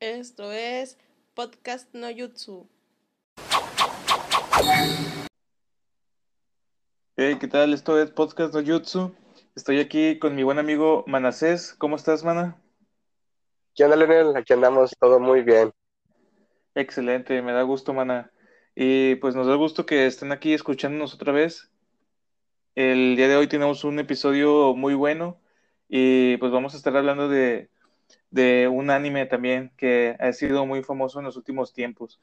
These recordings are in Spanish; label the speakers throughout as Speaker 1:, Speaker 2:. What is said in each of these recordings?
Speaker 1: Esto es Podcast No Jutsu.
Speaker 2: Hey, ¿qué tal? Esto es Podcast No Jutsu. Estoy aquí con mi buen amigo Manasés. ¿Cómo estás, Mana?
Speaker 3: ¿Qué onda, Leonel? Aquí andamos todo muy bien.
Speaker 2: Excelente, me da gusto, Mana. Y pues nos da gusto que estén aquí escuchándonos otra vez. El día de hoy tenemos un episodio muy bueno y pues vamos a estar hablando de, de un anime también que ha sido muy famoso en los últimos tiempos.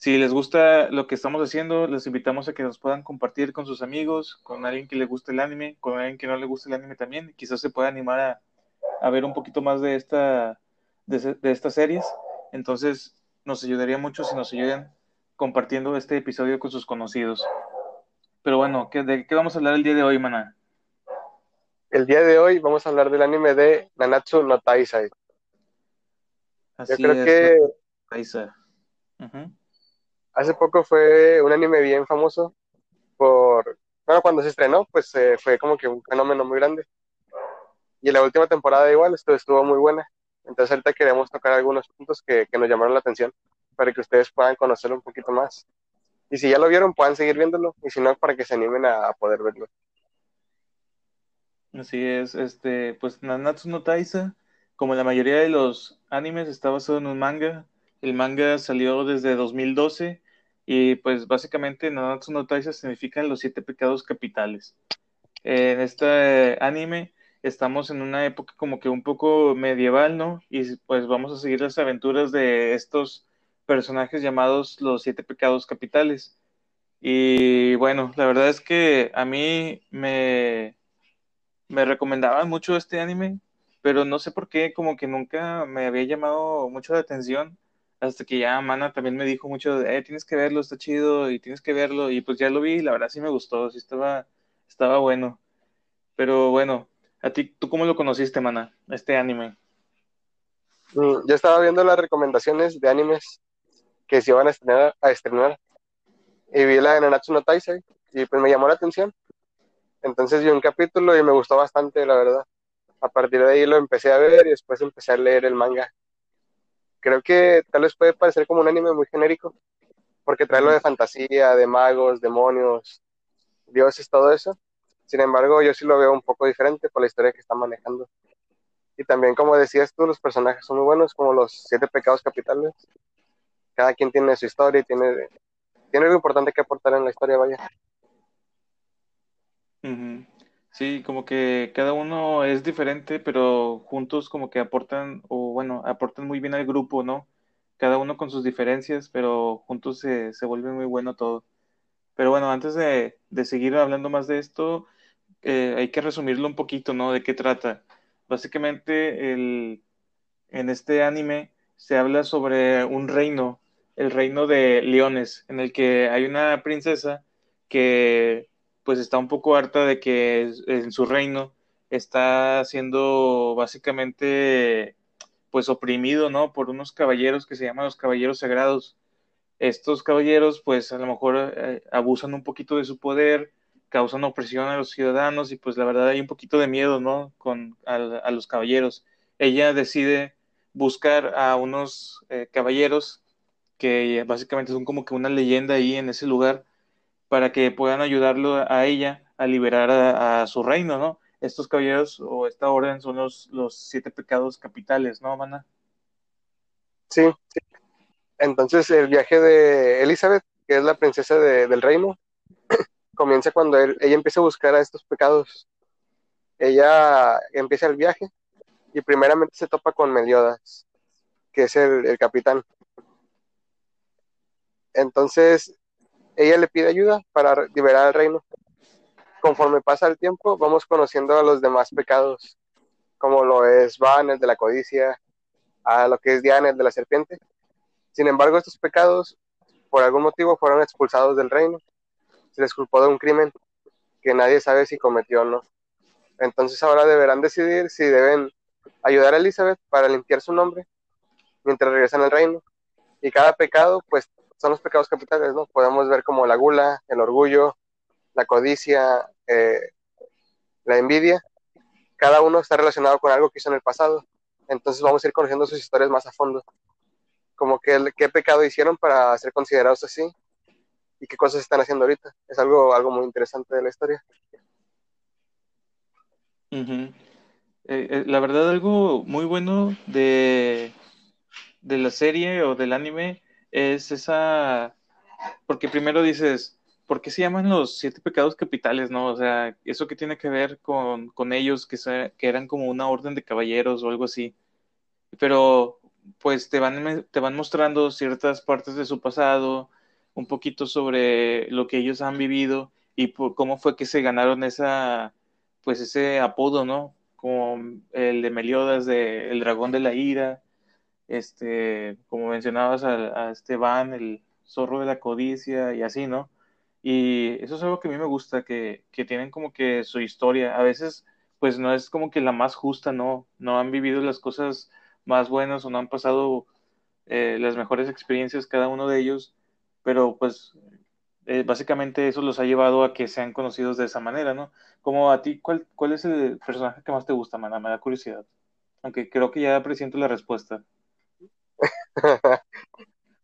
Speaker 2: Si les gusta lo que estamos haciendo, les invitamos a que nos puedan compartir con sus amigos, con alguien que le guste el anime, con alguien que no le guste el anime también. Quizás se pueda animar a, ver un poquito más de, esta, de, estas series. Entonces, nos ayudaría mucho si nos ayudan compartiendo este episodio con sus conocidos. Pero bueno, ¿qué, ¿de qué vamos a hablar el día de hoy, Mana?
Speaker 3: El día de hoy vamos a hablar del anime de Nanatsu no Taisai.
Speaker 2: Así
Speaker 3: Yo creo
Speaker 2: es,
Speaker 3: que
Speaker 2: Taisa. Ujú.
Speaker 3: hace poco fue un anime bien famoso por, bueno, cuando se estrenó, pues eh, fue como que un fenómeno muy grande. Y la última temporada igual estuvo, estuvo muy buena. Entonces ahorita queremos tocar algunos puntos que, que nos llamaron la atención para que ustedes puedan conocerlo un poquito más. Y si ya lo vieron, puedan seguir viéndolo. Y si no, para que se animen a, a poder verlo.
Speaker 2: Así es, este, pues Nanatsu no Taisa, como la mayoría de los animes, está basado en un manga. El manga salió desde 2012 y pues básicamente Nanatsu no Taisa significan los siete pecados capitales. En este anime estamos en una época como que un poco medieval, ¿no? Y pues vamos a seguir las aventuras de estos personajes llamados los siete pecados capitales. Y bueno, la verdad es que a mí me, me recomendaban mucho este anime, pero no sé por qué, como que nunca me había llamado mucho la atención, hasta que ya Mana también me dijo mucho, eh, tienes que verlo, está chido, y tienes que verlo, y pues ya lo vi, y la verdad sí me gustó, sí estaba, estaba bueno. Pero bueno, ¿a ti, tú cómo lo conociste, Mana, este anime?
Speaker 3: Mm, Yo estaba viendo las recomendaciones de animes que se iban a estrenar, a estrenar y vi la de Nanatsu no Taisai y pues me llamó la atención. Entonces vi un capítulo y me gustó bastante, la verdad. A partir de ahí lo empecé a ver y después empecé a leer el manga. Creo que tal vez puede parecer como un anime muy genérico, porque trae lo de fantasía, de magos, demonios, dioses, todo eso. Sin embargo, yo sí lo veo un poco diferente por la historia que está manejando. Y también, como decías tú, los personajes son muy buenos, como los siete pecados capitales. Cada quien tiene su historia y tiene, tiene algo importante que aportar en la historia, vaya.
Speaker 2: Sí, como que cada uno es diferente, pero juntos como que aportan, o bueno, aportan muy bien al grupo, ¿no? Cada uno con sus diferencias, pero juntos se, se vuelve muy bueno todo. Pero bueno, antes de, de seguir hablando más de esto, eh, hay que resumirlo un poquito, ¿no? ¿De qué trata? Básicamente, el, en este anime se habla sobre un reino, el reino de Leones, en el que hay una princesa que pues está un poco harta de que en su reino está siendo básicamente pues oprimido, ¿no? Por unos caballeros que se llaman los caballeros sagrados. Estos caballeros pues a lo mejor eh, abusan un poquito de su poder, causan opresión a los ciudadanos y pues la verdad hay un poquito de miedo, ¿no? Con a, los caballeros. Ella decide buscar a unos eh, caballeros que básicamente son como que una leyenda ahí en ese lugar para que puedan ayudarlo a ella a liberar a, su reino, ¿no? Estos caballeros o esta orden son los, los siete pecados capitales, ¿no, Mana?
Speaker 3: Sí, sí. Entonces el viaje de Elizabeth, que es la princesa de- del reino, comienza cuando él- ella empieza a buscar a estos pecados. Ella empieza el viaje y primeramente se topa con Meliodas, que es el, el capitán. Entonces ella le pide ayuda para liberar al reino. Conforme pasa el tiempo, vamos conociendo a los demás pecados, como lo es Van, el de la codicia, a lo que es Diana, el de la serpiente. Sin embargo, estos pecados, por algún motivo, fueron expulsados del reino. Se les culpó de un crimen que nadie sabe si cometió o no. Entonces ahora deberán decidir si deben ayudar a Elizabeth para limpiar su nombre mientras regresan al reino. Y cada pecado, pues, son los pecados capitales, ¿no? Podemos ver como la gula, el orgullo, la codicia, eh, la envidia. Cada uno está relacionado con algo que hizo en el pasado. Entonces vamos a ir conociendo sus historias más a fondo. como que qué pecado hicieron para ser considerados así y qué cosas están haciendo ahorita. Es algo, algo muy interesante de la historia.
Speaker 2: Eh, eh, la verdad, algo muy bueno de, de la serie o del anime es esa, porque primero dices, ¿por qué se llaman los siete pecados capitales, no? O sea, eso que tiene que ver con, con ellos, que, que eran como una orden de caballeros o algo así. Pero, pues te van, te van mostrando ciertas partes de su pasado, un poquito sobre lo que ellos han vivido y por cómo fue que se ganaron esa, pues ese apodo, ¿no? Como el de Meliodas de El Dragón de la Ira, este, como mencionabas a, Esteban, el zorro de la codicia y así, ¿no? Y eso es algo que a mí me gusta, que, que tienen como que su historia. A veces, pues no es como que la más justa, ¿no? No han vivido las cosas más buenas o no han pasado eh, las mejores experiencias cada uno de ellos, pero pues eh, básicamente eso los ha llevado a que sean conocidos de esa manera, ¿no? Como a ti, ¿cuál, cuál es el personaje que más te gusta, mana? Me da curiosidad. Aunque creo que ya presiento la respuesta.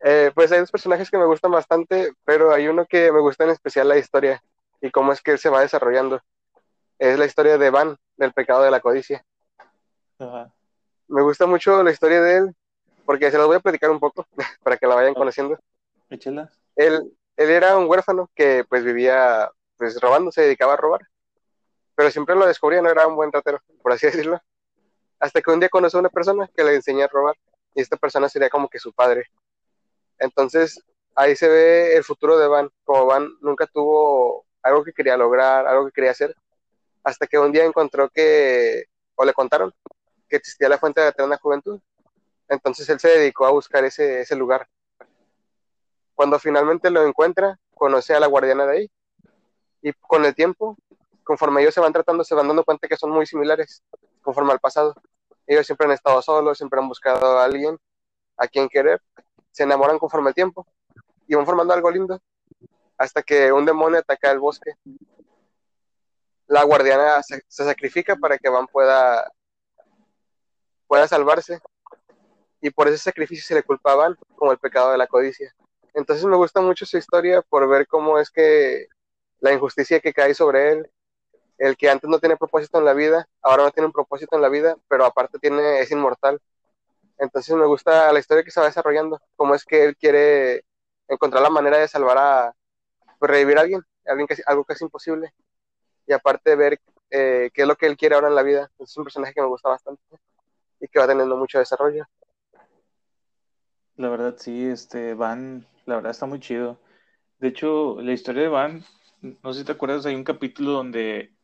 Speaker 3: Eh, pues hay dos personajes que me gustan bastante, pero hay uno que me gusta en especial la historia y cómo es que él se va desarrollando. Es la historia de Van, del pecado de la codicia. Me gusta mucho la historia de él, porque se las voy a platicar un poco para que la vayan conociendo.
Speaker 2: Échela.
Speaker 3: Él, él era un huérfano que pues vivía pues robando, se dedicaba a robar. Pero siempre lo descubría, no era un buen ratero, por así decirlo. Hasta que un día conoció a una persona que le enseñó a robar y esta persona sería como que su padre. Entonces ahí se ve el futuro de Van, como Van nunca tuvo algo que quería lograr, algo que quería hacer, hasta que un día encontró que, o le contaron, que existía la fuente de la eterna juventud. Entonces él se dedicó a buscar ese, ese lugar. Cuando finalmente lo encuentra, conoce a la guardiana de ahí. Y con el tiempo, conforme ellos se van tratando, se van dando cuenta que son muy similares, conforme al pasado. Ellos siempre han estado solos, siempre han buscado a alguien a quien querer, se enamoran conforme el tiempo y van formando algo lindo hasta que un demonio ataca el bosque. La guardiana se, sacrifica para que Van pueda, pueda salvarse y por ese sacrificio se le culpa a Van como el pecado de la codicia. Entonces me gusta mucho su historia por ver cómo es que la injusticia que cae sobre él, el que antes no tiene propósito en la vida, ahora no tiene un propósito en la vida, pero aparte tiene, es inmortal. Entonces me gusta la historia que se va desarrollando, cómo es que él quiere encontrar la manera de salvar a, pues, revivir a alguien, alguien algo que es imposible. Y aparte ver eh, qué es lo que él quiere ahora en la vida. Es un personaje que me gusta bastante y que va teniendo mucho desarrollo.
Speaker 2: La verdad, sí, este, Van, la verdad está muy chido. De hecho, la historia de Van, no sé si te acuerdas, hay un capítulo donde,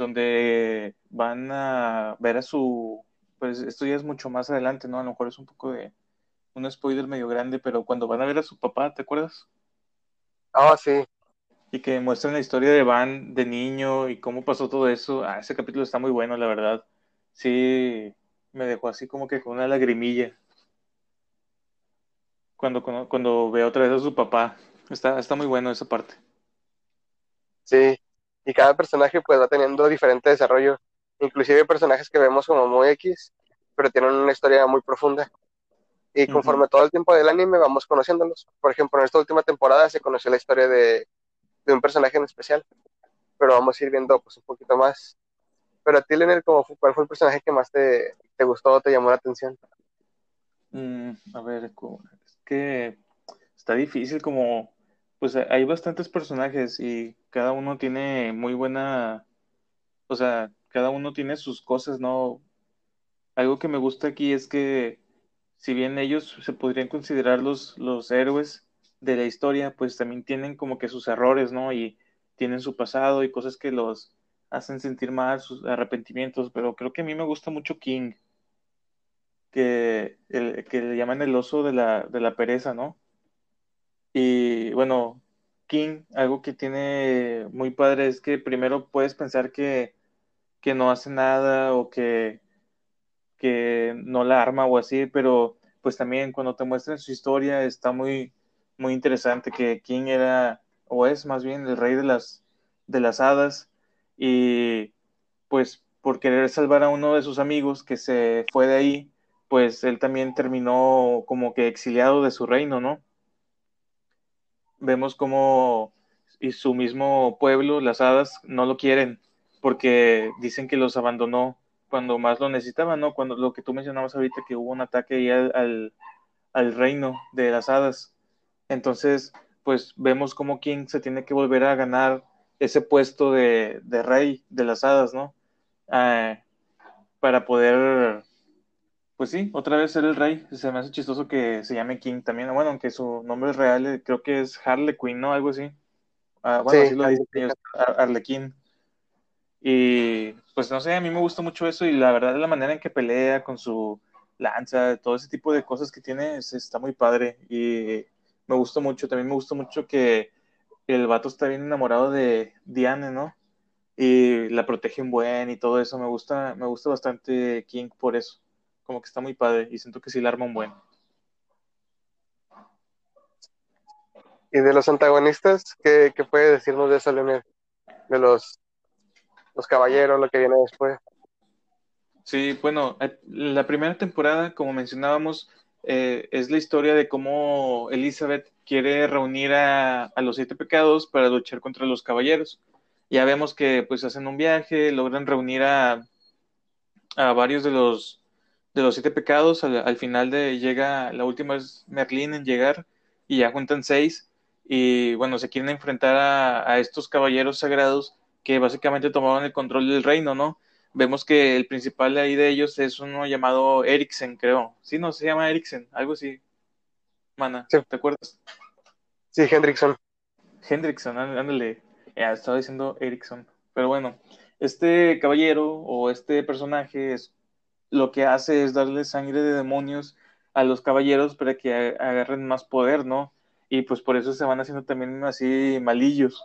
Speaker 2: donde van a ver a su pues esto ya es mucho más adelante, ¿no? A lo mejor es un poco de un spoiler medio grande, pero cuando van a ver a su papá, ¿te acuerdas?
Speaker 3: Ah, sí.
Speaker 2: Y que muestran la historia de Van de niño y cómo pasó todo eso. Ah, ese capítulo está muy bueno, la verdad. Sí, me dejó así como que con una lagrimilla. Cuando, cuando, veo otra vez a su papá. Está, está muy bueno esa parte.
Speaker 3: Sí, y cada personaje pues va teniendo diferente desarrollo inclusive personajes que vemos como muy X, pero tienen una historia muy profunda. Y conforme todo el tiempo del anime vamos conociéndolos. Por ejemplo, en esta última temporada se conoció la historia de, un personaje en especial, pero vamos a ir viendo pues un poquito más. Pero a ti, Leonel, ¿cuál fue el personaje que más te, te gustó o te llamó la atención?
Speaker 2: Mm, a ver, es que está difícil como, pues hay bastantes personajes y cada uno tiene muy buena, o sea, cada uno tiene sus cosas, ¿no? Algo que me gusta aquí es que si bien ellos se podrían considerar los, los héroes de la historia, pues también tienen como que sus errores, ¿no? Y tienen su pasado y cosas que los hacen sentir mal, sus arrepentimientos, pero creo que a mí me gusta mucho King, que, el, que le llaman el oso de la, de la pereza, ¿no? Y bueno, King, algo que tiene muy padre es que primero puedes pensar que que no hace nada o que, que no la arma o así, pero pues también cuando te muestran su historia está muy, muy interesante que King era, o es más bien el rey de las, de las hadas y pues por querer salvar a uno de sus amigos que se fue de ahí, pues él también terminó como que exiliado de su reino, ¿no? Vemos como y su mismo pueblo, las hadas, no lo quieren porque dicen que los abandonó cuando más lo necesitaban, ¿no? Cuando lo que tú mencionabas ahorita, que hubo un ataque ahí al, al, reino de las hadas. Entonces, pues vemos como King se tiene que volver a ganar ese puesto de, de rey de las hadas, ¿no? Ah, para poder, pues sí, otra vez ser el rey. Se me hace chistoso que se llame King también. Bueno, aunque su nombre real eh, creo que es Harley Quinn, ¿no? Algo así. Ah, bueno, así lo dicen ellos, Arlequín. Y pues no sé, a mí me gusta mucho eso y la verdad la manera en que pelea con su lanza, todo ese tipo de cosas que tiene está muy padre y me gusta mucho. También me gusta mucho que el vato está bien enamorado de Diane, ¿no? Y la protege un buen y todo eso. Me gusta, me gusta bastante King por eso. Como que está muy padre y siento que sí le arma un buen.
Speaker 3: ¿Y de los antagonistas? ¿Qué, qué puede decirnos de eso, Leonel? De los los caballeros, lo que viene después.
Speaker 2: Sí, bueno, eh, la primera temporada, como mencionábamos, eh, es la historia de cómo Elizabeth quiere reunir a, los siete pecados para luchar contra los caballeros. Ya vemos que pues hacen un viaje, logran reunir a, a varios de los de los siete pecados. Al, final de llega, la última es Merlín en llegar y ya juntan seis. Y bueno, se quieren enfrentar a, a estos caballeros sagrados que básicamente tomaban el control del reino, ¿no? Vemos que el principal ahí de ellos es uno llamado Eriksen, creo. Sí, no, se llama Eriksen, algo así. Mana, ¿te acuerdas?
Speaker 3: Sí, Hendrickson.
Speaker 2: Hendrickson, ándale. Ya estaba diciendo Erikson. Pero bueno, este caballero o este personaje es, lo que hace es darle sangre de demonios a los caballeros para que agarren más poder, ¿no? Y pues por eso se van haciendo también así malillos.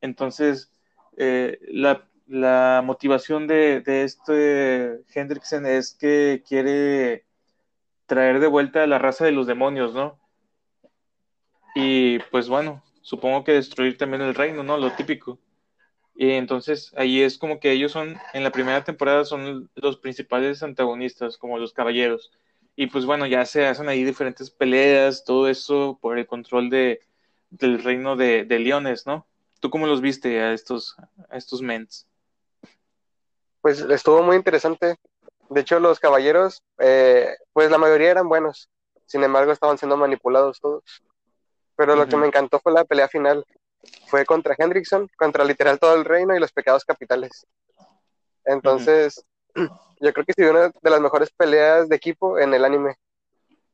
Speaker 2: Entonces, eh, la, motivación de, de, este Hendrickson es que quiere traer de vuelta a la raza de los demonios, ¿no? Y pues bueno, supongo que destruir también el reino, ¿no? Lo típico. Y entonces ahí es como que ellos son, en la primera temporada son los principales antagonistas, como los caballeros. Y pues bueno, ya se hacen ahí diferentes peleas, todo eso por el control de, del reino de, de leones, ¿no? ¿Tú cómo los viste a estos, a estos mens?
Speaker 3: Pues estuvo muy interesante. De hecho, los caballeros, eh, pues la mayoría eran buenos. Sin embargo, estaban siendo manipulados todos. Pero lo que me encantó fue la pelea final. Fue contra Hendrickson, contra literal todo el reino y los pecados capitales. Entonces, yo creo que sí, una de las mejores peleas de equipo en el anime.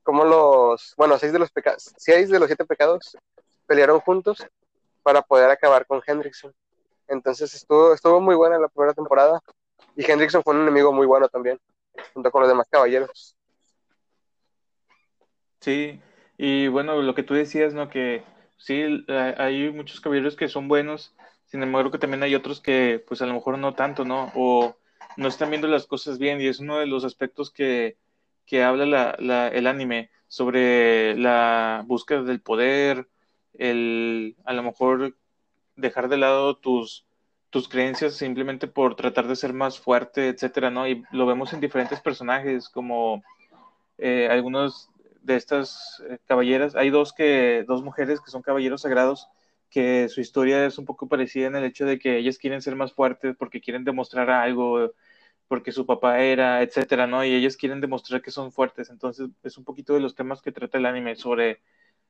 Speaker 3: Como los, bueno, seis de los pecados, seis de los siete pecados pelearon juntos para poder acabar con Hendrickson. Entonces estuvo, estuvo muy buena la primera temporada y Hendrickson fue un enemigo muy bueno también, junto con los demás caballeros.
Speaker 2: Sí, y bueno, lo que tú decías, ¿no? Que sí, hay muchos caballeros que son buenos, sin embargo que también hay otros que pues a lo mejor no tanto, ¿no? O no están viendo las cosas bien y es uno de los aspectos que, que habla la, el anime sobre la búsqueda del poder, el a lo mejor dejar de lado tus, tus creencias simplemente por tratar de ser más fuerte, etcétera, ¿no? Y lo vemos en diferentes personajes, como eh, algunos de estas eh, caballeras. Hay dos que, dos mujeres que son caballeros sagrados, que su historia es un poco parecida en el hecho de que ellas quieren ser más fuertes porque quieren demostrar algo, porque su papá era, etcétera, ¿no? Y ellas quieren demostrar que son fuertes. Entonces, es un poquito de los temas que trata el anime sobre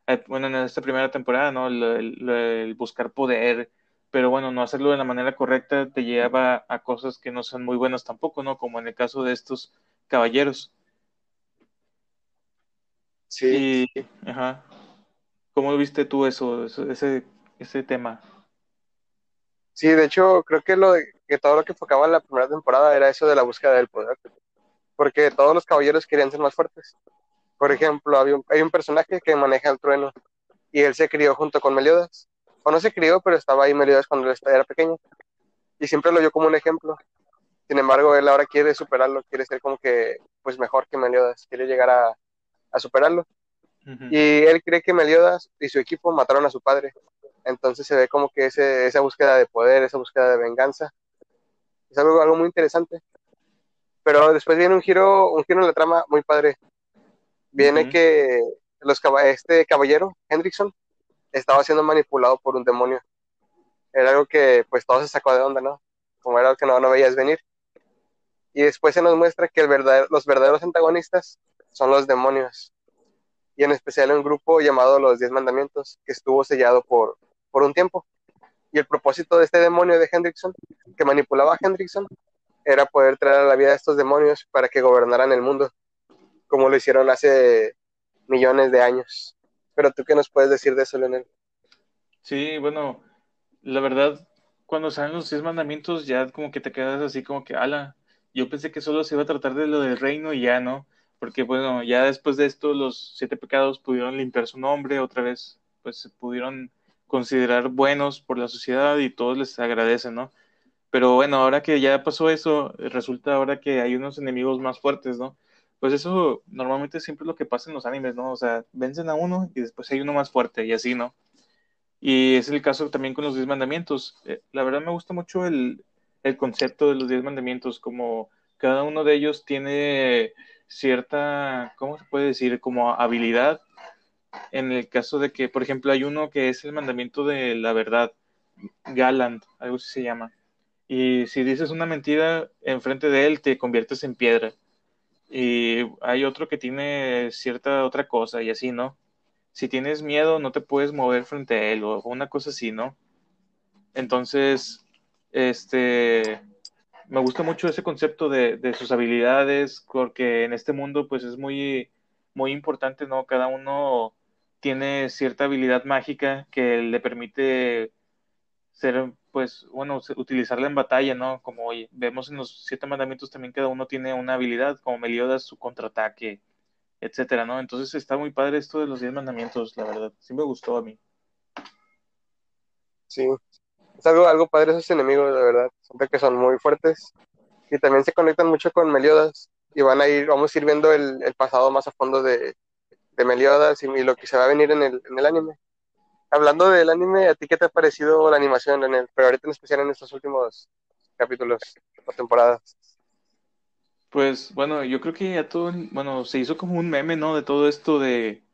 Speaker 2: eh, bueno, en esta primera temporada, ¿no? El, buscar poder, pero bueno, no hacerlo de la manera correcta te lleva a cosas que no son muy buenas tampoco, ¿no? Como en el caso de estos caballeros.
Speaker 3: Sí.
Speaker 2: ajá. ¿Cómo viste tú eso, ese, ese tema?
Speaker 3: Sí, de hecho, creo que lo que todo lo que enfocaba en la primera temporada era eso de la búsqueda del poder, porque todos los caballeros querían ser más fuertes. Por ejemplo, hay un personaje que maneja el trueno y él se crió junto con Meliodas. O no se crió, pero estaba ahí Meliodas cuando él era pequeño. Y siempre lo vio como un ejemplo. Sin embargo, él ahora quiere superarlo, quiere ser como que, pues mejor que Meliodas, quiere llegar a, superarlo. Y él cree que Meliodas y su equipo mataron a su padre. Entonces se ve como que ese, esa búsqueda de poder, esa búsqueda de venganza. Es algo, algo muy interesante Pero después viene un giro, un giro en la trama muy padre. Viene que los este caballero, Hendrickson, estaba siendo manipulado por un demonio. Era algo que pues todo se sacó de onda, ¿no? Como era algo que no, no veías venir. Y después se nos muestra que el verdadero- los verdaderos antagonistas son los demonios. Y en especial un grupo llamado los Diez Mandamientos, que estuvo sellado por, por un tiempo. Y el propósito de este demonio de Hendrickson, que manipulaba a Hendrickson, era poder traer a la vida a estos demonios para que gobernaran el mundo, como lo hicieron hace millones de años. Pero tú qué nos puedes decir de eso, Leonel?
Speaker 2: Sí, bueno, la verdad, cuando salen los diez mandamientos, ya como que te quedas así como que, ala, yo pensé que solo se iba a tratar de lo del reino y ya no, porque bueno, ya después de esto los siete pecados pudieron limpiar su nombre, otra vez, pues se pudieron considerar buenos por la sociedad y todos les agradecen, ¿no? Pero bueno, ahora que ya pasó eso, resulta ahora que hay unos enemigos más fuertes, ¿no? Pues eso normalmente siempre es lo que pasa en los animes, ¿no? O sea, vencen a uno y después hay uno más fuerte y así, ¿no? Y es el caso también con los diez mandamientos. Eh, la verdad me gusta mucho el, el concepto de los diez mandamientos, como cada uno de ellos tiene cierta, ¿cómo se puede decir? Como habilidad. En el caso de que, por ejemplo, hay uno que es el mandamiento de la verdad, Galant, algo así se llama. Y si dices una mentira enfrente de él, te conviertes en piedra. Y hay otro que tiene cierta otra cosa y así, ¿no? Si tienes miedo, no te puedes mover frente a él o una cosa así, ¿no? Entonces, este, me gusta mucho ese concepto de, de sus habilidades, porque en este mundo, pues es muy, muy importante, ¿no? Cada uno tiene cierta habilidad mágica que le permite ser, pues, bueno, utilizarla en batalla, ¿no? Como oye, vemos en los siete mandamientos también cada uno tiene una habilidad, como Meliodas, su contraataque, etcétera, ¿no? Entonces está muy padre esto de los diez mandamientos, la verdad. Sí me gustó a mí.
Speaker 3: Sí, es algo, algo padre esos enemigos, de verdad. Siento que son muy fuertes y también se conectan mucho con Meliodas y van a ir, vamos a ir viendo el, pasado más a fondo de, Meliodas y, y lo que se va a venir en el, en el anime. Hablando del anime, ¿a ti qué te ha parecido la animación en el, pero ahorita en especial en estos últimos capítulos o temporadas?
Speaker 2: Pues bueno, yo creo que ya todo, bueno, se hizo como un meme, ¿no? De todo esto de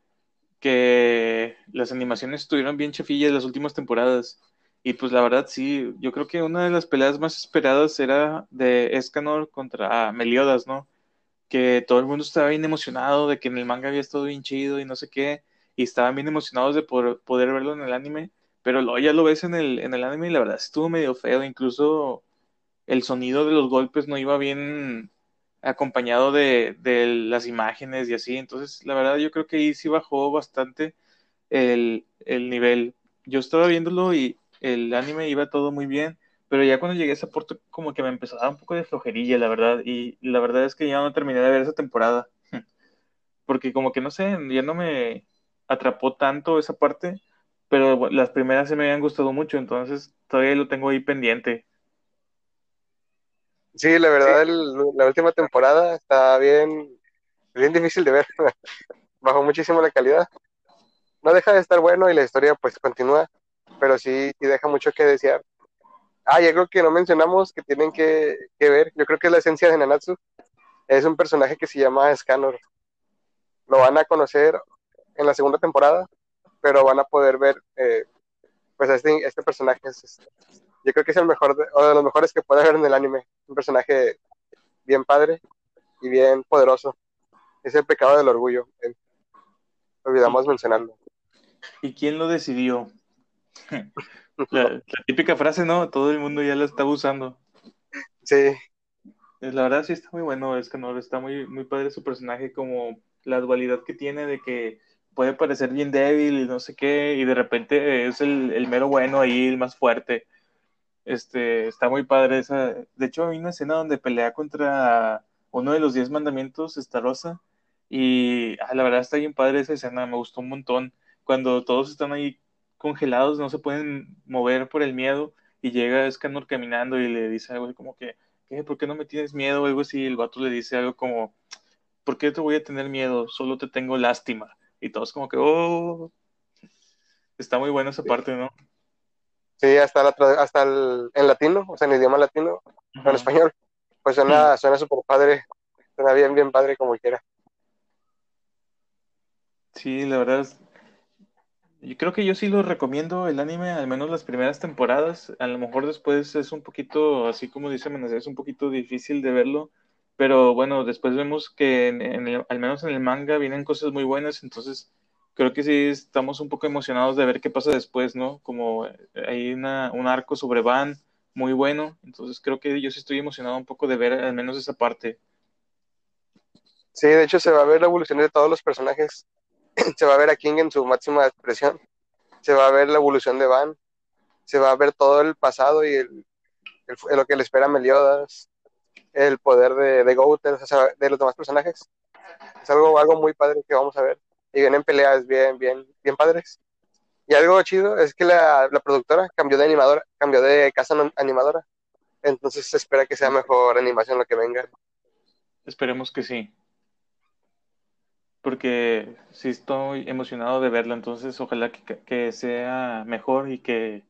Speaker 2: que las animaciones estuvieron bien chafillas las últimas temporadas. Y pues la verdad sí, yo creo que una de las peleas más esperadas era de Escanor contra Meliodas, ¿no? Que todo el mundo estaba bien emocionado de que en el manga había estado bien chido y no sé qué, y estaban bien emocionados de poder, poder verlo en el anime, pero luego ya lo ves en el, en el anime y la verdad estuvo medio feo, incluso el sonido de los golpes no iba bien acompañado de, de las imágenes y así. Entonces, la verdad, yo creo que ahí sí bajó bastante el, el nivel. Yo estaba viéndolo y el anime iba todo muy bien, pero ya cuando llegué a ese punto como que me empezó a dar un poco de flojerilla, la verdad. Y la verdad es que ya no terminé de ver esa temporada. Porque como que no sé, ya no me atrapó tanto esa parte, pero bueno, las primeras se me habían gustado mucho, entonces todavía lo tengo ahí pendiente.
Speaker 3: Sí, la verdad, el- la última temporada está bien, bien difícil de ver. Bajó muchísimo la calidad. No deja de estar bueno y la historia pues continúa, pero sí, sí deja mucho que desear. Ah, y algo que no mencionamos que tienen que, que ver, yo creo que es la esencia de Nanatsu, es un personaje que se llama Scanor. Lo van a conocer en la segunda temporada, pero van a poder ver, eh, pues este, este personaje es, yo creo que es el mejor, de, o de los mejores que puede haber en el anime. Un personaje bien padre y bien poderoso. Es el pecado del orgullo. eh, olvidamos mencionarlo.
Speaker 2: ¿Y quién lo decidió? La, la típica frase, ¿no? Todo el mundo ya la está usando.
Speaker 3: Sí,
Speaker 2: La verdad sí está muy bueno Escanor, está muy, muy padre su personaje, como la dualidad que tiene de que puede parecer bien débil y no sé qué, y de repente es el, el mero bueno ahí, el más fuerte. Este, está muy padre esa. De hecho, hay una escena donde pelea contra uno de los diez mandamientos, esta Rosa, y ah, la verdad está bien padre esa escena, me gustó un montón. Cuando todos están ahí congelados, no se pueden mover por el miedo, y llega Escanor caminando y le dice algo como que, ¿qué? ¿Por qué no me tienes miedo? O algo así, y el vato le dice algo como, ¿por qué te voy a tener miedo? Solo te tengo lástima. Y todos como que, oh, está muy buena esa parte, ¿no?
Speaker 3: sí, hasta, la, hasta el, en latino, o sea, en idioma latino, en español, pues suena, suena súper padre Suena bien, bien padre como quiera.
Speaker 2: Sí, la verdad. Yo creo que yo sí lo recomiendo el anime, al menos las primeras temporadas. A lo mejor después es un poquito, así como dice Manasé, es un poquito difícil de verlo. Pero bueno, después vemos que en el- al menos en el manga vienen cosas muy buenas, entonces creo que sí estamos un poco emocionados de ver qué pasa después, ¿no? Como eh, hay una, un arco sobre Van muy bueno, entonces creo que yo sí estoy emocionado un poco de ver al menos esa parte.
Speaker 3: Sí, de hecho se va a ver la evolución de todos los personajes. Se va a ver a King en su máxima expresión. Se va a ver la evolución de Van. Se va a ver todo el pasado y el, el- lo que le espera a Meliodas. El poder de, de o sea, de los demás personajes. Es algo, algo muy padre que vamos a ver. Y vienen peleas bien, bien, bien padres. Y algo chido es que la, la productora cambió de animadora, cambió de casa animadora. Entonces se espera que sea mejor animación lo que venga.
Speaker 2: Esperemos que sí. Porque sí estoy emocionado de verlo, entonces ojalá que, que sea mejor y que,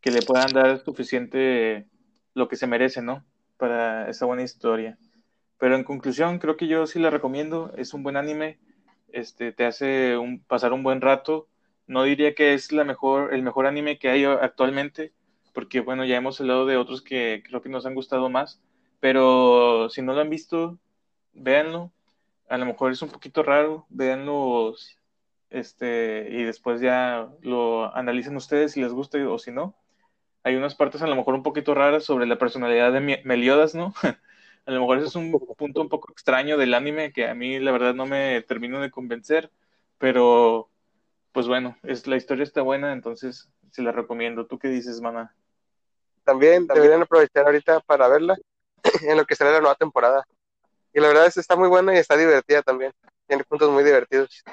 Speaker 2: que le puedan dar suficiente lo que se merece, ¿no? Para esa buena historia. Pero en conclusión, creo que yo sí la recomiendo, es un buen anime, este, te hace un, pasar un buen rato. No diría que es la mejor, el mejor anime que hay actualmente, porque bueno, ya hemos hablado de otros que creo que nos han gustado más, pero si no lo han visto, véanlo. A lo mejor es un poquito raro, véanlo este, y después ya lo analicen ustedes si les gusta o si no. Hay unas partes a lo mejor un poquito raras sobre la personalidad de Meliodas, ¿no? A lo mejor ese es un punto un poco extraño del anime que a mí la verdad no me termino de convencer, pero pues bueno, es, la historia está buena, entonces se la recomiendo. ¿Tú qué dices, mana?
Speaker 3: También deberían aprovechar ahorita para verla en lo que será la nueva temporada. Y la verdad es que está muy buena y está divertida también. Tiene puntos muy divertidos.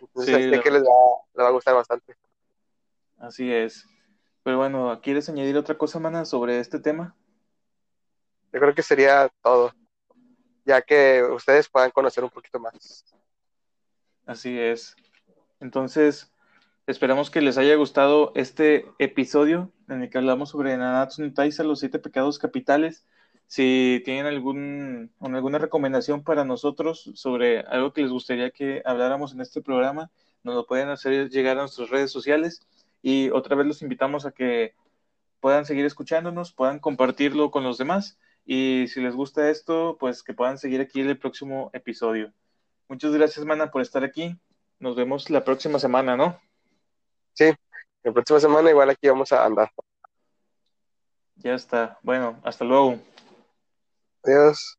Speaker 3: Entonces
Speaker 2: Sí,
Speaker 3: sé
Speaker 2: la-
Speaker 3: que les va, les va a gustar bastante.
Speaker 2: Así es. Pero bueno, ¿quieres añadir otra cosa, mana, sobre este tema?
Speaker 3: Yo creo que sería todo. Ya que ustedes puedan conocer un poquito más.
Speaker 2: Así es. Entonces, esperamos que les haya gustado este episodio en el que hablamos sobre Nanatsu no Taizai, los siete pecados capitales. Si tienen algún, alguna recomendación para nosotros sobre algo que les gustaría que habláramos en este programa, nos lo pueden hacer llegar a nuestras redes sociales. Y otra vez los invitamos a que puedan seguir escuchándonos, puedan compartirlo con los demás. Y si les gusta esto, pues que puedan seguir aquí en el próximo episodio. Muchas gracias, Mana, por estar aquí. Nos vemos la próxima semana, ¿no?
Speaker 3: Sí, la próxima semana igual aquí vamos a andar.
Speaker 2: Ya está. Bueno, hasta luego.
Speaker 3: Deus.